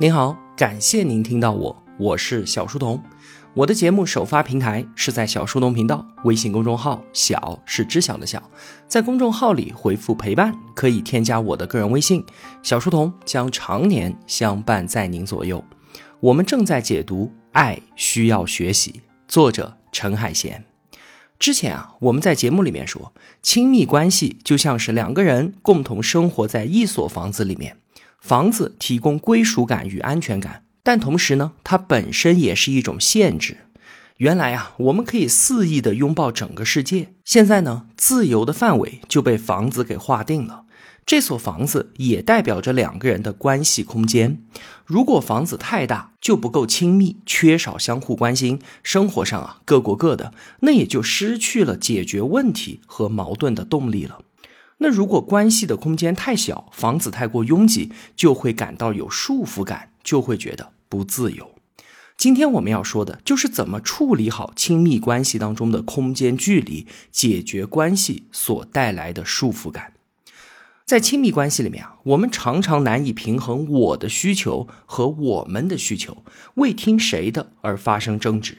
您好，感谢您听到我，我是小书童。我的节目首发平台是在小书童频道微信公众号，小是知晓的小，在公众号里回复陪伴，可以添加我的个人微信，小书童将常年相伴在您左右。我们正在解读《爱需要学习》，作者陈海贤。之前啊，我们在节目里面说，亲密关系就像是两个人共同生活在一所房子里面。房子提供归属感与安全感，但同时呢，它本身也是一种限制。原来啊，我们可以肆意的拥抱整个世界，现在呢，自由的范围就被房子给划定了。这所房子也代表着两个人的关系空间。如果房子太大，就不够亲密，缺少相互关心，生活上啊各过各的，那也就失去了解决问题和矛盾的动力了。那如果关系的空间太小，房子太过拥挤，就会感到有束缚感，就会觉得不自由。今天我们要说的就是怎么处理好亲密关系当中的空间距离，解决关系所带来的束缚感。在亲密关系里面啊，我们常常难以平衡我的需求和我们的需求，为听谁的而发生争执。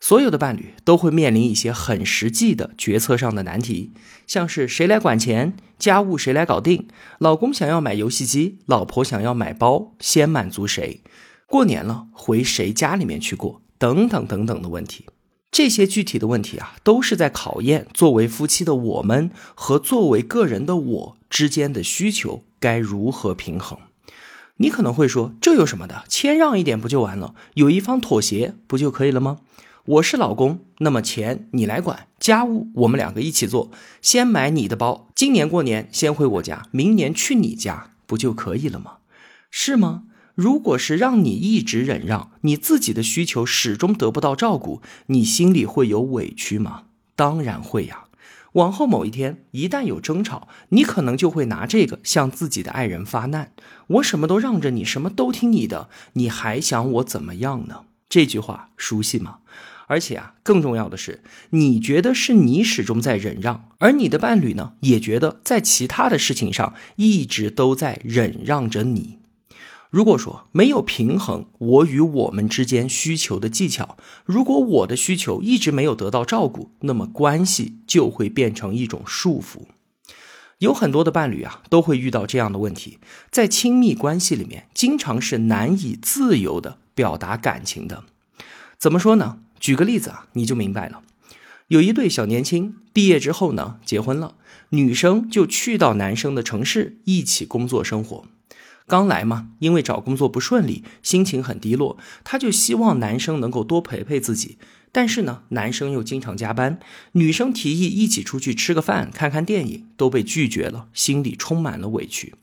所有的伴侣都会面临一些很实际的决策上的难题，像是谁来管钱，家务谁来搞定，老公想要买游戏机，老婆想要买包，先满足谁，过年了回谁家里面去过，等等等等的问题。这些具体的问题啊，都是在考验作为夫妻的我们和作为个人的我之间的需求该如何平衡。你可能会说，这有什么的，谦让一点不就完了，有一方妥协不就可以了吗？我是老公，那么钱你来管，家务我们两个一起做。先买你的包，今年过年先回我家，明年去你家，不就可以了吗？是吗？如果是让你一直忍让，你自己的需求始终得不到照顾，你心里会有委屈吗？当然会呀。往后某一天，一旦有争吵，你可能就会拿这个向自己的爱人发难：我什么都让着你，什么都听你的，你还想我怎么样呢？这句话熟悉吗？而且啊，更重要的是，你觉得是你始终在忍让，而你的伴侣呢，也觉得在其他的事情上一直都在忍让着你。如果说没有平衡我与我们之间需求的技巧，如果我的需求一直没有得到照顾，那么关系就会变成一种束缚。有很多的伴侣啊，都会遇到这样的问题，在亲密关系里面，经常是难以自由的表达感情的。怎么说呢？举个例子啊，你就明白了。有一对小年轻毕业之后呢，结婚了，女生就去到男生的城市一起工作生活。刚来嘛，因为找工作不顺利，心情很低落，她就希望男生能够多陪陪自己。但是呢，男生又经常加班，女生提议一起出去吃个饭、看看电影，都被拒绝了，心里充满了委屈。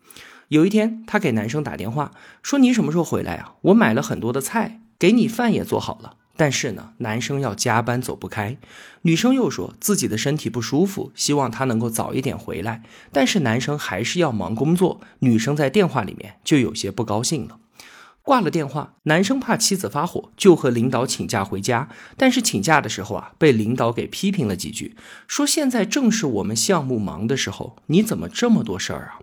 有一天，她给男生打电话说：“你什么时候回来啊？我买了很多的菜，给你饭也做好了。”但是呢，男生要加班走不开，女生又说自己的身体不舒服，希望他能够早一点回来。但是男生还是要忙工作，女生在电话里面就有些不高兴了。挂了电话，男生怕妻子发火，就和领导请假回家。但是请假的时候啊，被领导给批评了几句，说现在正是我们项目忙的时候，你怎么这么多事儿啊？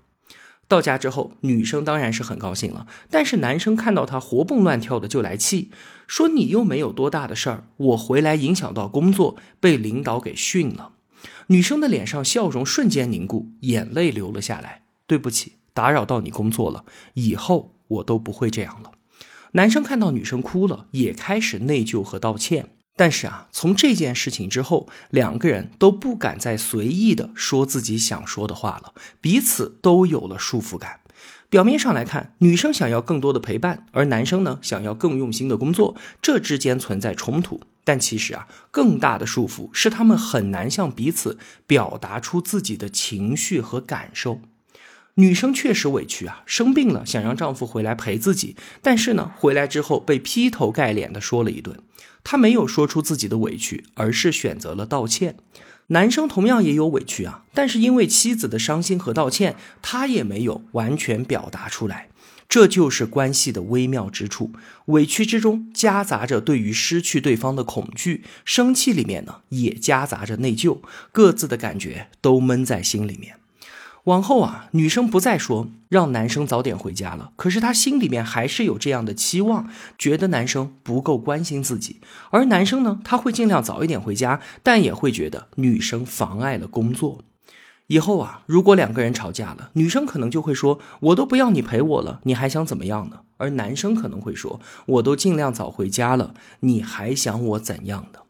到家之后，女生当然是很高兴了，但是男生看到她活蹦乱跳的就来气，说你又没有多大的事儿，我回来影响到工作，被领导给训了。女生的脸上笑容瞬间凝固，眼泪流了下来。对不起，打扰到你工作了，以后我都不会这样了。男生看到女生哭了，也开始内疚和道歉。但是啊，从这件事情之后，两个人都不敢再随意的说自己想说的话了，彼此都有了束缚感。表面上来看，女生想要更多的陪伴，而男生呢想要更用心的工作，这之间存在冲突。但其实啊，更大的束缚是他们很难向彼此表达出自己的情绪和感受。女生确实委屈啊，生病了想让丈夫回来陪自己，但是呢，回来之后被劈头盖脸的说了一顿。他没有说出自己的委屈，而是选择了道歉。男生同样也有委屈啊，但是因为妻子的伤心和道歉，他也没有完全表达出来。这就是关系的微妙之处，委屈之中夹杂着对于失去对方的恐惧，生气里面呢也夹杂着内疚，各自的感觉都闷在心里面。往后啊，女生不再说让男生早点回家了，可是她心里面还是有这样的期望，觉得男生不够关心自己。而男生呢，他会尽量早一点回家，但也会觉得女生妨碍了工作。以后啊，如果两个人吵架了，女生可能就会说：“我都不要你陪我了，你还想怎么样呢？”而男生可能会说：“我都尽量早回家了，你还想我怎样的？”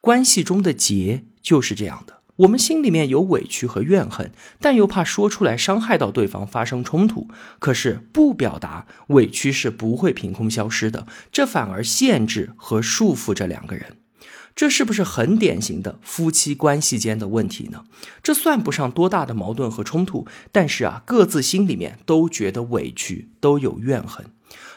关系中的结就是这样的。我们心里面有委屈和怨恨，但又怕说出来伤害到对方，发生冲突。可是不表达委屈是不会凭空消失的，这反而限制和束缚着两个人。这是不是很典型的夫妻关系间的问题呢？这算不上多大的矛盾和冲突，但是啊，各自心里面都觉得委屈，都有怨恨。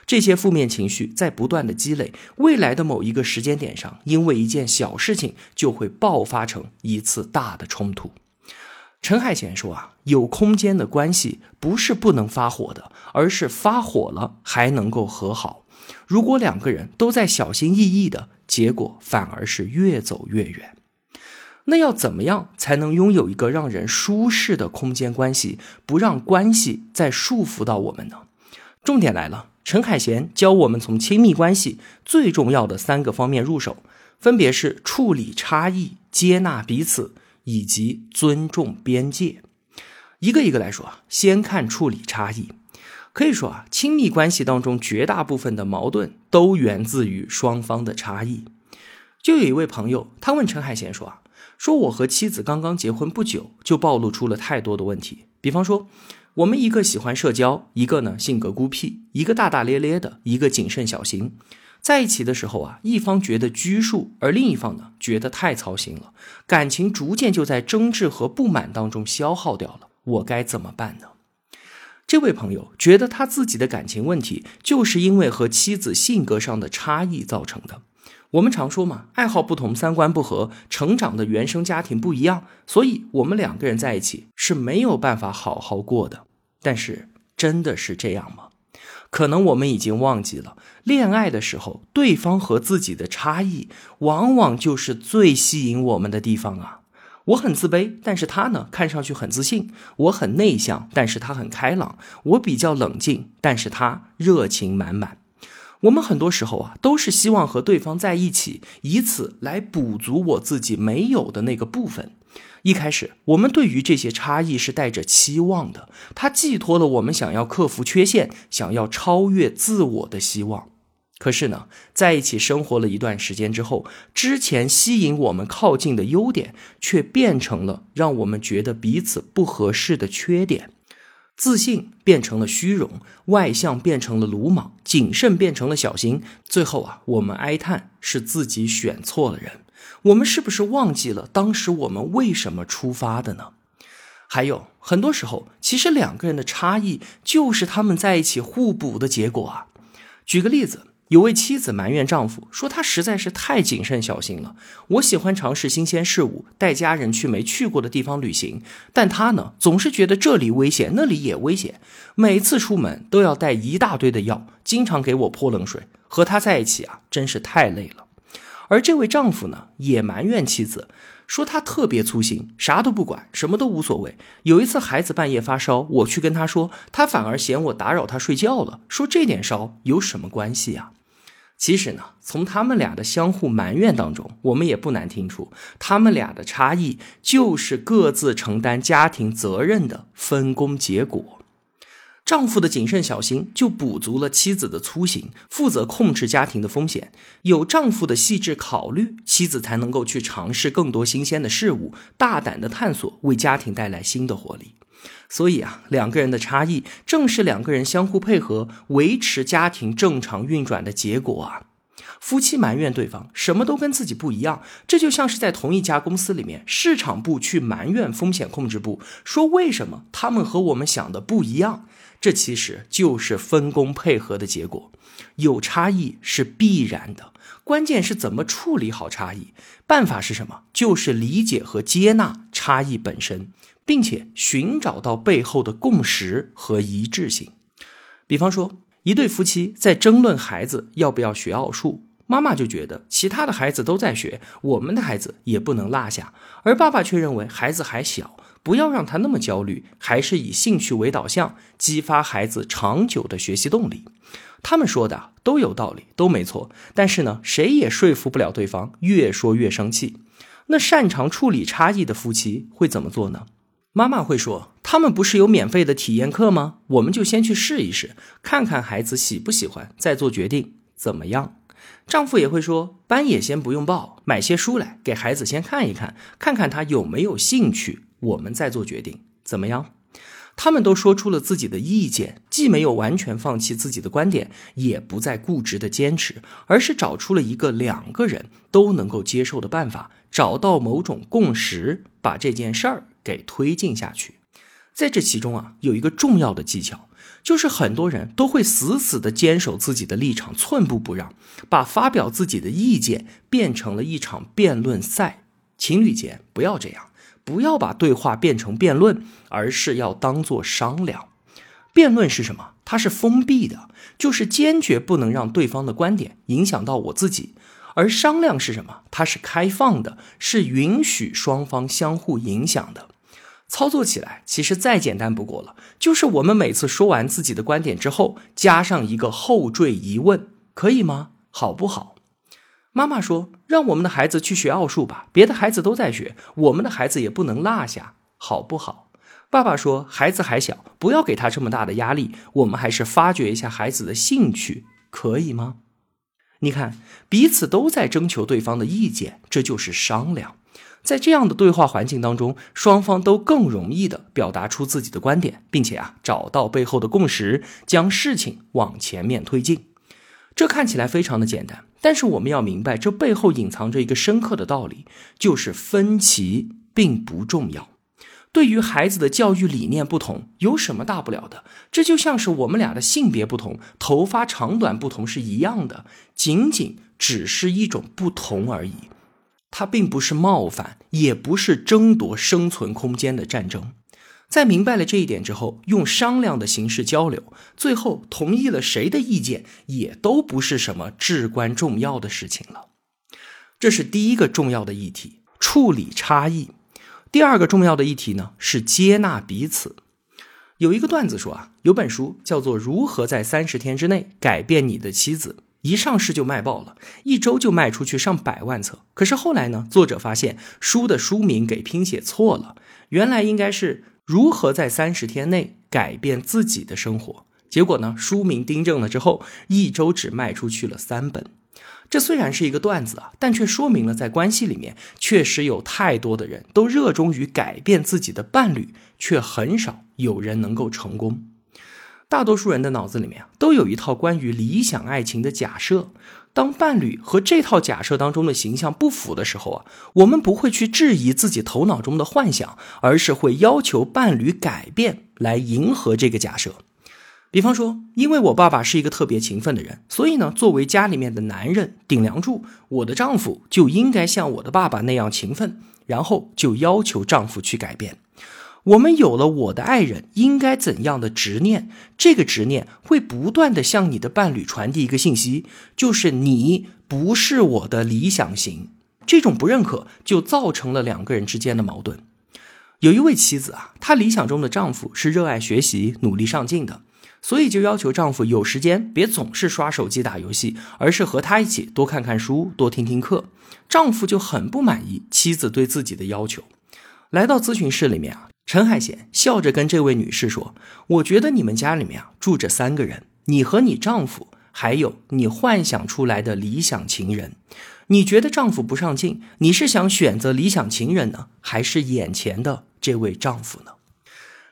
这些负面情绪在不断的积累，未来的某一个时间点上，因为一件小事情就会爆发成一次大的冲突。陈海贤说啊，有空间的关系不是不能发火的，而是发火了还能够和好。如果两个人都在小心翼翼的，结果反而是越走越远。那要怎么样才能拥有一个让人舒适的空间关系，不让关系再束缚到我们呢？重点来了。陈海贤教我们从亲密关系最重要的三个方面入手，分别是处理差异、接纳彼此以及尊重边界。一个一个来说啊，先看处理差异。可以说啊，亲密关系当中绝大部分的矛盾都源自于双方的差异。就有一位朋友，他问陈海贤说啊，说我和妻子刚刚结婚不久，就暴露出了太多的问题，比方说。我们一个喜欢社交，一个呢性格孤僻，一个大大咧咧的，一个谨慎小心。在一起的时候啊，一方觉得拘束，而另一方呢觉得太操心了，感情逐渐就在争执和不满当中消耗掉了。我该怎么办呢？这位朋友觉得他自己的感情问题就是因为和妻子性格上的差异造成的。我们常说嘛，爱好不同，三观不合，成长的原生家庭不一样，所以我们两个人在一起是没有办法好好过的。但是，真的是这样吗？可能我们已经忘记了，恋爱的时候，对方和自己的差异，往往就是最吸引我们的地方啊。我很自卑，但是他呢，看上去很自信；我很内向，但是他很开朗；我比较冷静，但是他热情满满。我们很多时候啊，都是希望和对方在一起，以此来补足我自己没有的那个部分。一开始，我们对于这些差异是带着期望的，它寄托了我们想要克服缺陷、想要超越自我的希望。可是呢，在一起生活了一段时间之后，之前吸引我们靠近的优点，却变成了让我们觉得彼此不合适的缺点。自信变成了虚荣，外向变成了鲁莽，谨慎变成了小心。最后啊，我们哀叹是自己选错了人。我们是不是忘记了当时我们为什么出发的呢？还有很多时候，其实两个人的差异就是他们在一起互补的结果啊。举个例子。有位妻子埋怨丈夫说：“他实在是太谨慎小心了。我喜欢尝试新鲜事物，带家人去没去过的地方旅行，但他呢，总是觉得这里危险，那里也危险。每次出门都要带一大堆的药，经常给我泼冷水。和他在一起啊，真是太累了。”而这位丈夫呢，也埋怨妻子说他特别粗心，啥都不管，什么都无所谓。有一次孩子半夜发烧，我去跟他说，他反而嫌我打扰他睡觉了，说这点烧有什么关系呀？其实呢，从他们俩的相互埋怨当中，我们也不难听出，他们俩的差异就是各自承担家庭责任的分工结果。丈夫的谨慎小心就补足了妻子的粗心，负责控制家庭的风险。有丈夫的细致考虑，妻子才能够去尝试更多新鲜的事物，大胆的探索，为家庭带来新的活力。所以啊，两个人的差异正是两个人相互配合、维持家庭正常运转的结果啊。夫妻埋怨对方什么都跟自己不一样，这就像是在同一家公司里面，市场部去埋怨风险控制部，说为什么他们和我们想的不一样。这其实就是分工配合的结果。有差异是必然的，关键是怎么处理好差异。办法是什么？就是理解和接纳差异本身。并且寻找到背后的共识和一致性。比方说，一对夫妻在争论孩子要不要学奥数，妈妈就觉得其他的孩子都在学，我们的孩子也不能落下，而爸爸却认为孩子还小，不要让他那么焦虑，还是以兴趣为导向，激发孩子长久的学习动力。他们说的都有道理，都没错。但是呢，谁也说服不了对方，越说越生气。那擅长处理差异的夫妻会怎么做呢？妈妈会说：“他们不是有免费的体验课吗？我们就先去试一试，看看孩子喜不喜欢，再做决定，怎么样？”丈夫也会说：“班也先不用报，买些书来给孩子先看一看，看看他有没有兴趣，我们再做决定，怎么样？”他们都说出了自己的意见，既没有完全放弃自己的观点，也不再固执的坚持，而是找出了一个两个人都能够接受的办法，找到某种共识，把这件事儿给推进下去。在这其中啊，有一个重要的技巧，就是很多人都会死死的坚守自己的立场，寸步不让，把发表自己的意见变成了一场辩论赛。情侣间不要这样。不要把对话变成辩论，而是要当做商量。辩论是什么？它是封闭的，就是坚决不能让对方的观点影响到我自己。而商量是什么？它是开放的，是允许双方相互影响的。操作起来其实再简单不过了，就是我们每次说完自己的观点之后，加上一个后缀疑问，可以吗？好不好？妈妈说：“让我们的孩子去学奥数吧，别的孩子都在学，我们的孩子也不能落下，好不好？”爸爸说：“孩子还小，不要给他这么大的压力，我们还是发掘一下孩子的兴趣，可以吗？”你看，彼此都在征求对方的意见，这就是商量。在这样的对话环境当中，双方都更容易的表达出自己的观点，并且啊，找到背后的共识，将事情往前面推进。这看起来非常的简单。但是我们要明白，这背后隐藏着一个深刻的道理，就是分歧并不重要。对于孩子的教育理念不同，有什么大不了的？这就像是我们俩的性别不同，头发长短不同是一样的，仅仅只是一种不同而已。它并不是冒犯，也不是争夺生存空间的战争。在明白了这一点之后，用商量的形式交流，最后同意了谁的意见，也都不是什么至关重要的事情了。这是第一个重要的议题：处理差异。第二个重要的议题呢，是接纳彼此。有一个段子说啊，有本书叫做《如何在三十天之内改变你的妻子》，一上市就卖爆了，一周就卖出去上百万册。可是后来呢，作者发现书的书名给拼写错了，原来应该是。如何在三十天内改变自己的生活？结果呢？书名订正了之后，一周只卖出去了三本。这虽然是一个段子啊，但却说明了在关系里面确实有太多的人都热衷于改变自己的伴侣，却很少有人能够成功。大多数人的脑子里面都有一套关于理想爱情的假设。当伴侣和这套假设当中的形象不符的时候啊，我们不会去质疑自己头脑中的幻想，而是会要求伴侣改变来迎合这个假设。比方说，因为我爸爸是一个特别勤奋的人，所以呢，作为家里面的男人顶梁柱，我的丈夫就应该像我的爸爸那样勤奋，然后就要求丈夫去改变。我们有了我的爱人应该怎样的执念，这个执念会不断的向你的伴侣传递一个信息，就是你不是我的理想型。这种不认可就造成了两个人之间的矛盾。有一位妻子啊，她理想中的丈夫是热爱学习、努力上进的，所以就要求丈夫有时间别总是刷手机打游戏，而是和她一起多看看书、多听听课。丈夫就很不满意妻子对自己的要求，来到咨询室里面啊。陈海贤笑着跟这位女士说：“我觉得你们家里面啊住着三个人，你和你丈夫，还有你幻想出来的理想情人。你觉得丈夫不上进，你是想选择理想情人呢，还是眼前的这位丈夫呢？”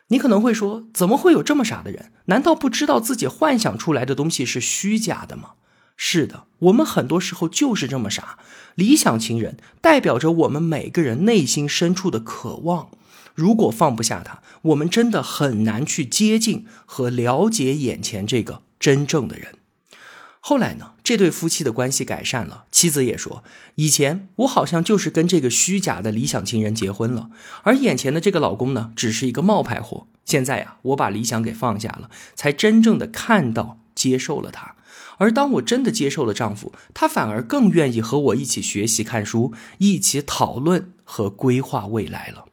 你可能会说：“怎么会有这么傻的人？难道不知道自己幻想出来的东西是虚假的吗？”是的，我们很多时候就是这么傻。理想情人代表着我们每个人内心深处的渴望。如果放不下他，我们真的很难去接近和了解眼前这个真正的人。后来呢，这对夫妻的关系改善了，妻子也说，以前我好像就是跟这个虚假的理想情人结婚了，而眼前的这个老公呢，只是一个冒牌货。现在呀，我把理想给放下了，才真正的看到、接受了他。而当我真的接受了丈夫，他反而更愿意和我一起学习、看书，一起讨论和规划未来了。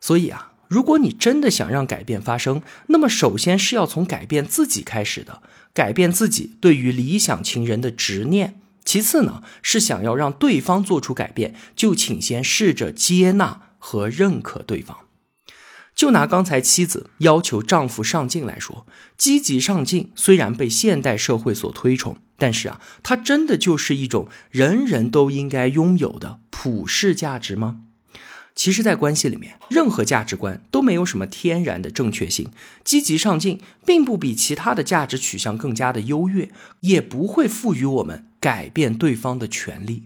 所以啊，如果你真的想让改变发生，那么首先是要从改变自己开始的，改变自己对于理想情人的执念。其次呢，是想要让对方做出改变，就请先试着接纳和认可对方。就拿刚才妻子要求丈夫上进来说，积极上进虽然被现代社会所推崇，但是啊，它真的就是一种人人都应该拥有的普世价值吗？其实，在关系里面，任何价值观都没有什么天然的正确性。积极上进并不比其他的价值取向更加的优越，也不会赋予我们改变对方的权利。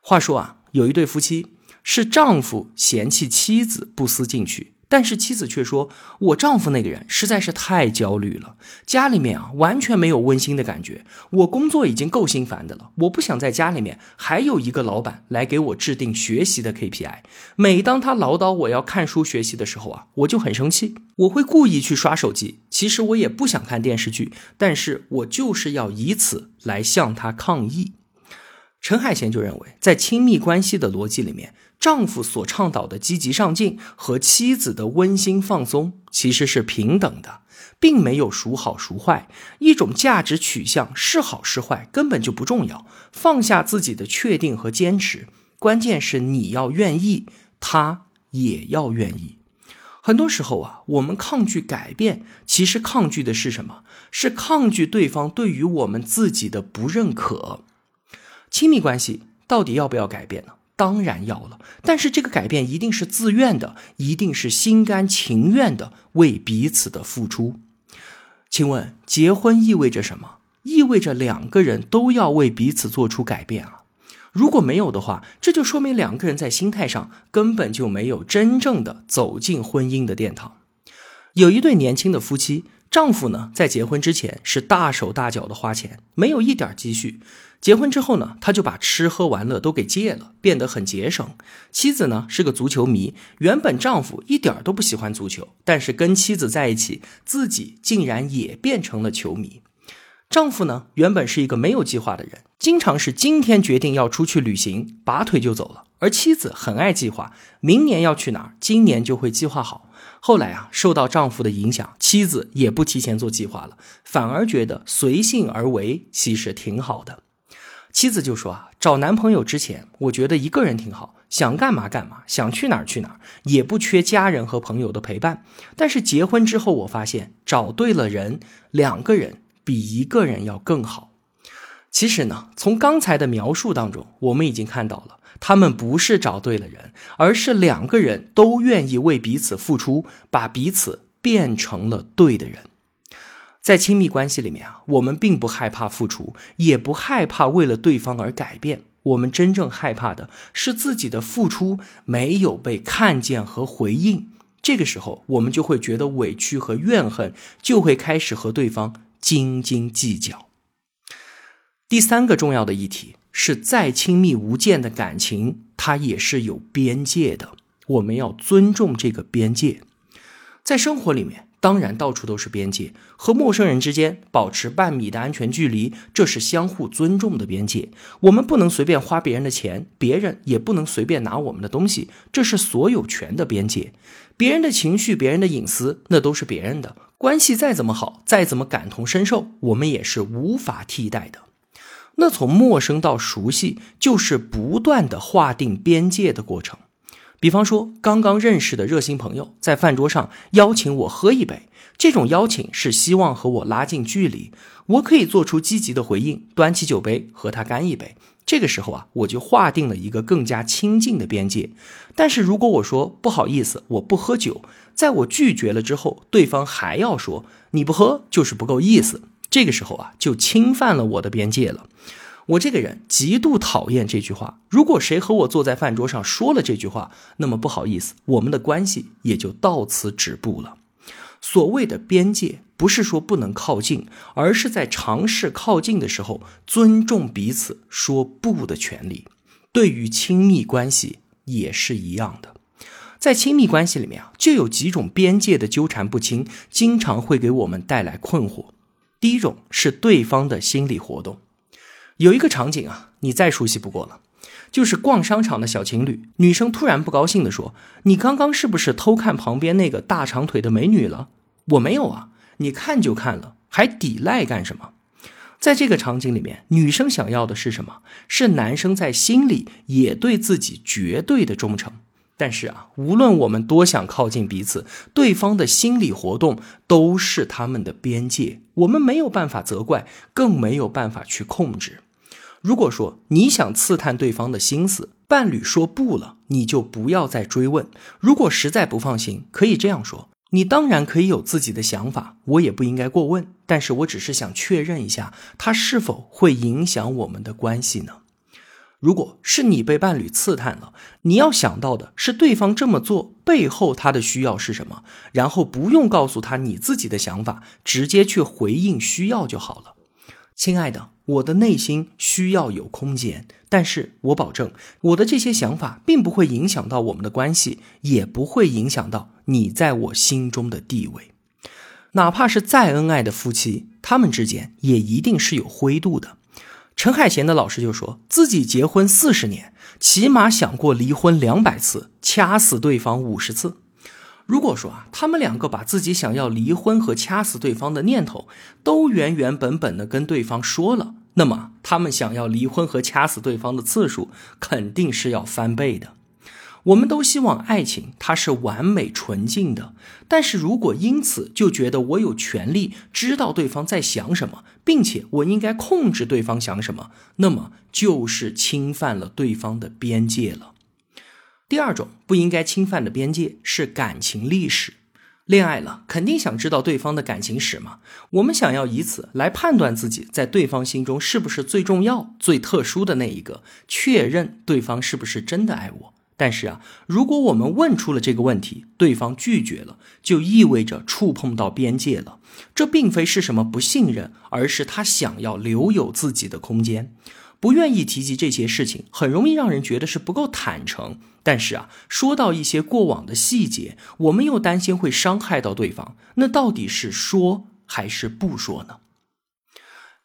话说啊，有一对夫妻，是丈夫嫌弃妻子不思进取。但是妻子却说：“我丈夫那个人实在是太焦虑了，家里面啊完全没有温馨的感觉。我工作已经够心烦的了，我不想在家里面还有一个老板来给我制定学习的 KPI。每当他唠叨我要看书学习的时候啊，我就很生气，我会故意去刷手机。其实我也不想看电视剧，但是我就是要以此来向他抗议。”陈海贤就认为，在亲密关系的逻辑里面。丈夫所倡导的积极上进和妻子的温馨放松其实是平等的，并没有孰好孰坏。一种价值取向是好是坏根本就不重要。放下自己的确定和坚持，关键是你要愿意，他也要愿意。很多时候啊，我们抗拒改变，其实抗拒的是什么？是抗拒对方对于我们自己的不认可。亲密关系到底要不要改变呢？当然要了，但是这个改变一定是自愿的，一定是心甘情愿的为彼此的付出。请问，结婚意味着什么？意味着两个人都要为彼此做出改变啊！如果没有的话，这就说明两个人在心态上根本就没有真正的走进婚姻的殿堂。有一对年轻的夫妻。丈夫呢，在结婚之前是大手大脚的花钱，没有一点积蓄。结婚之后呢，他就把吃喝玩乐都给戒了，变得很节省。妻子呢是个足球迷，原本丈夫一点都不喜欢足球，但是跟妻子在一起，自己竟然也变成了球迷。丈夫呢，原本是一个没有计划的人，经常是今天决定要出去旅行，拔腿就走了。而妻子很爱计划，明年要去哪儿，今年就会计划好。后来啊，受到丈夫的影响，妻子也不提前做计划了，反而觉得随性而为其实挺好的。妻子就说啊，找男朋友之前，我觉得一个人挺好，想干嘛干嘛，想去哪儿去哪儿，也不缺家人和朋友的陪伴。但是结婚之后，我发现找对了人，两个人比一个人要更好。其实呢，从刚才的描述当中，我们已经看到了。他们不是找对了人，而是两个人都愿意为彼此付出，把彼此变成了对的人。在亲密关系里面啊，我们并不害怕付出，也不害怕为了对方而改变。我们真正害怕的是自己的付出没有被看见和回应。这个时候，我们就会觉得委屈和怨恨，就会开始和对方斤斤计较。第三个重要的议题。是再亲密无间的感情，它也是有边界的。我们要尊重这个边界。在生活里面，当然到处都是边界。和陌生人之间保持半米的安全距离，这是相互尊重的边界。我们不能随便花别人的钱，别人也不能随便拿我们的东西，这是所有权的边界。别人的情绪、别人的隐私，那都是别人的。关系再怎么好，再怎么感同身受，我们也是无法替代的。那从陌生到熟悉，就是不断的划定边界的过程。比方说，刚刚认识的热心朋友在饭桌上邀请我喝一杯，这种邀请是希望和我拉近距离，我可以做出积极的回应，端起酒杯和他干一杯。这个时候啊，我就划定了一个更加亲近的边界。但是如果我说不好意思，我不喝酒，在我拒绝了之后，对方还要说你不喝就是不够意思。这个时候啊，就侵犯了我的边界了。我这个人极度讨厌这句话。如果谁和我坐在饭桌上说了这句话，那么不好意思，我们的关系也就到此止步了。所谓的边界，不是说不能靠近，而是在尝试靠近的时候，尊重彼此说不的权利。对于亲密关系也是一样的。在亲密关系里面啊，就有几种边界的纠缠不清，经常会给我们带来困惑。第一种是对方的心理活动，有一个场景啊，你再熟悉不过了，就是逛商场的小情侣，女生突然不高兴地说：“你刚刚是不是偷看旁边那个大长腿的美女了？”我没有啊，你看就看了，还抵赖干什么？在这个场景里面，女生想要的是什么？是男生在心里也对自己绝对的忠诚。但是啊，无论我们多想靠近彼此，对方的心理活动都是他们的边界，我们没有办法责怪，更没有办法去控制。如果说你想刺探对方的心思，伴侣说不了，你就不要再追问。如果实在不放心，可以这样说：你当然可以有自己的想法，我也不应该过问。但是我只是想确认一下，他是否会影响我们的关系呢？如果是你被伴侣刺探了，你要想到的是对方这么做背后他的需要是什么，然后不用告诉他你自己的想法，直接去回应需要就好了。亲爱的，我的内心需要有空间，但是我保证我的这些想法并不会影响到我们的关系，也不会影响到你在我心中的地位。哪怕是再恩爱的夫妻，他们之间也一定是有灰度的。陈海贤的老师就说自己结婚四十年，起码想过离婚两百次，掐死对方五十次。如果说啊，他们两个把自己想要离婚和掐死对方的念头都原原本本的跟对方说了，那么他们想要离婚和掐死对方的次数肯定是要翻倍的。我们都希望爱情它是完美纯净的，但是如果因此就觉得我有权利知道对方在想什么，并且我应该控制对方想什么，那么就是侵犯了对方的边界了。第二种不应该侵犯的边界是感情历史。恋爱了，肯定想知道对方的感情史嘛？我们想要以此来判断自己在对方心中是不是最重要、最特殊的那一个，确认对方是不是真的爱我。但是啊，如果我们问出了这个问题，对方拒绝了，就意味着触碰到边界了。这并非是什么不信任，而是他想要留有自己的空间，不愿意提及这些事情，很容易让人觉得是不够坦诚。但是啊，说到一些过往的细节，我们又担心会伤害到对方，那到底是说还是不说呢？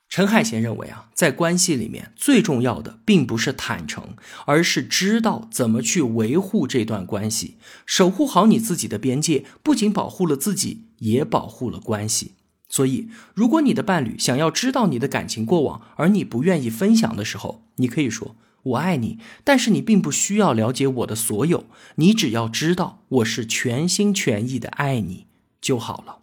陈海贤认为啊，在关系里面最重要的并不是坦诚，而是知道怎么去维护这段关系，守护好你自己的边界，不仅保护了自己，也保护了关系。所以，如果你的伴侣想要知道你的感情过往，而你不愿意分享的时候，你可以说：“我爱你，但是你并不需要了解我的所有，你只要知道我是全心全意的爱你就好了。”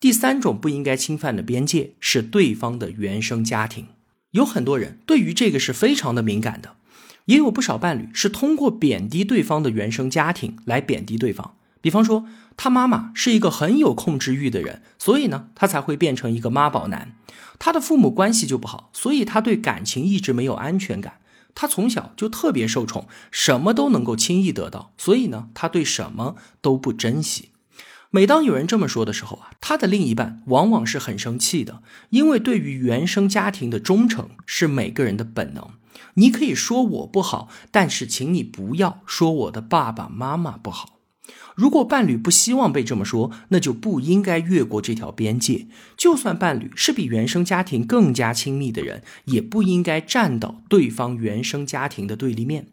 第三种不应该侵犯的边界是对方的原生家庭。有很多人对于这个是非常的敏感的，也有不少伴侣是通过贬低对方的原生家庭来贬低对方。比方说，他妈妈是一个很有控制欲的人，所以呢，他才会变成一个妈宝男。他的父母关系就不好，所以他对感情一直没有安全感。他从小就特别受宠，什么都能够轻易得到，所以呢，他对什么都不珍惜。每当有人这么说的时候啊，他的另一半往往是很生气的，因为对于原生家庭的忠诚是每个人的本能。你可以说我不好，但是请你不要说我的爸爸妈妈不好。如果伴侣不希望被这么说，那就不应该越过这条边界。就算伴侣是比原生家庭更加亲密的人，也不应该站到对方原生家庭的对立面。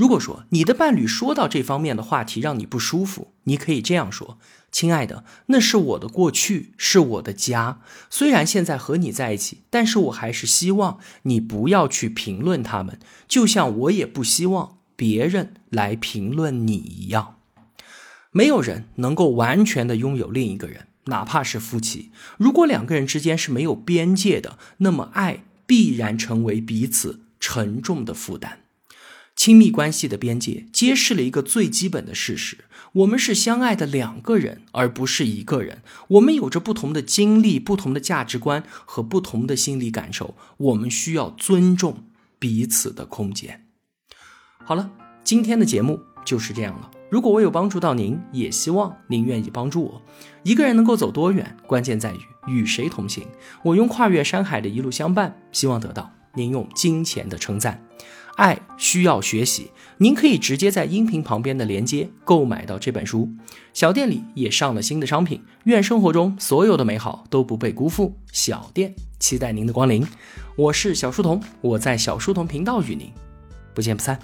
如果说你的伴侣说到这方面的话题让你不舒服，你可以这样说。亲爱的，那是我的过去，是我的家。虽然现在和你在一起，但是我还是希望你不要去评论他们，就像我也不希望别人来评论你一样。没有人能够完全的拥有另一个人，哪怕是夫妻。如果两个人之间是没有边界的，那么爱必然成为彼此沉重的负担。亲密关系的边界揭示了一个最基本的事实：我们是相爱的两个人，而不是一个人。我们有着不同的经历、不同的价值观和不同的心理感受，我们需要尊重彼此的空间。好了，今天的节目就是这样了。如果我有帮助到您，也希望您愿意帮助我。一个人能够走多远，关键在于与谁同行。我用跨越山海的一路相伴，希望得到您用金钱的称赞。爱需要学习，您可以直接在音频旁边的链接购买到这本书。小店里也上了新的商品，愿生活中所有的美好都不被辜负。小店期待您的光临，我是小书童，我在小书童频道与您不见不散。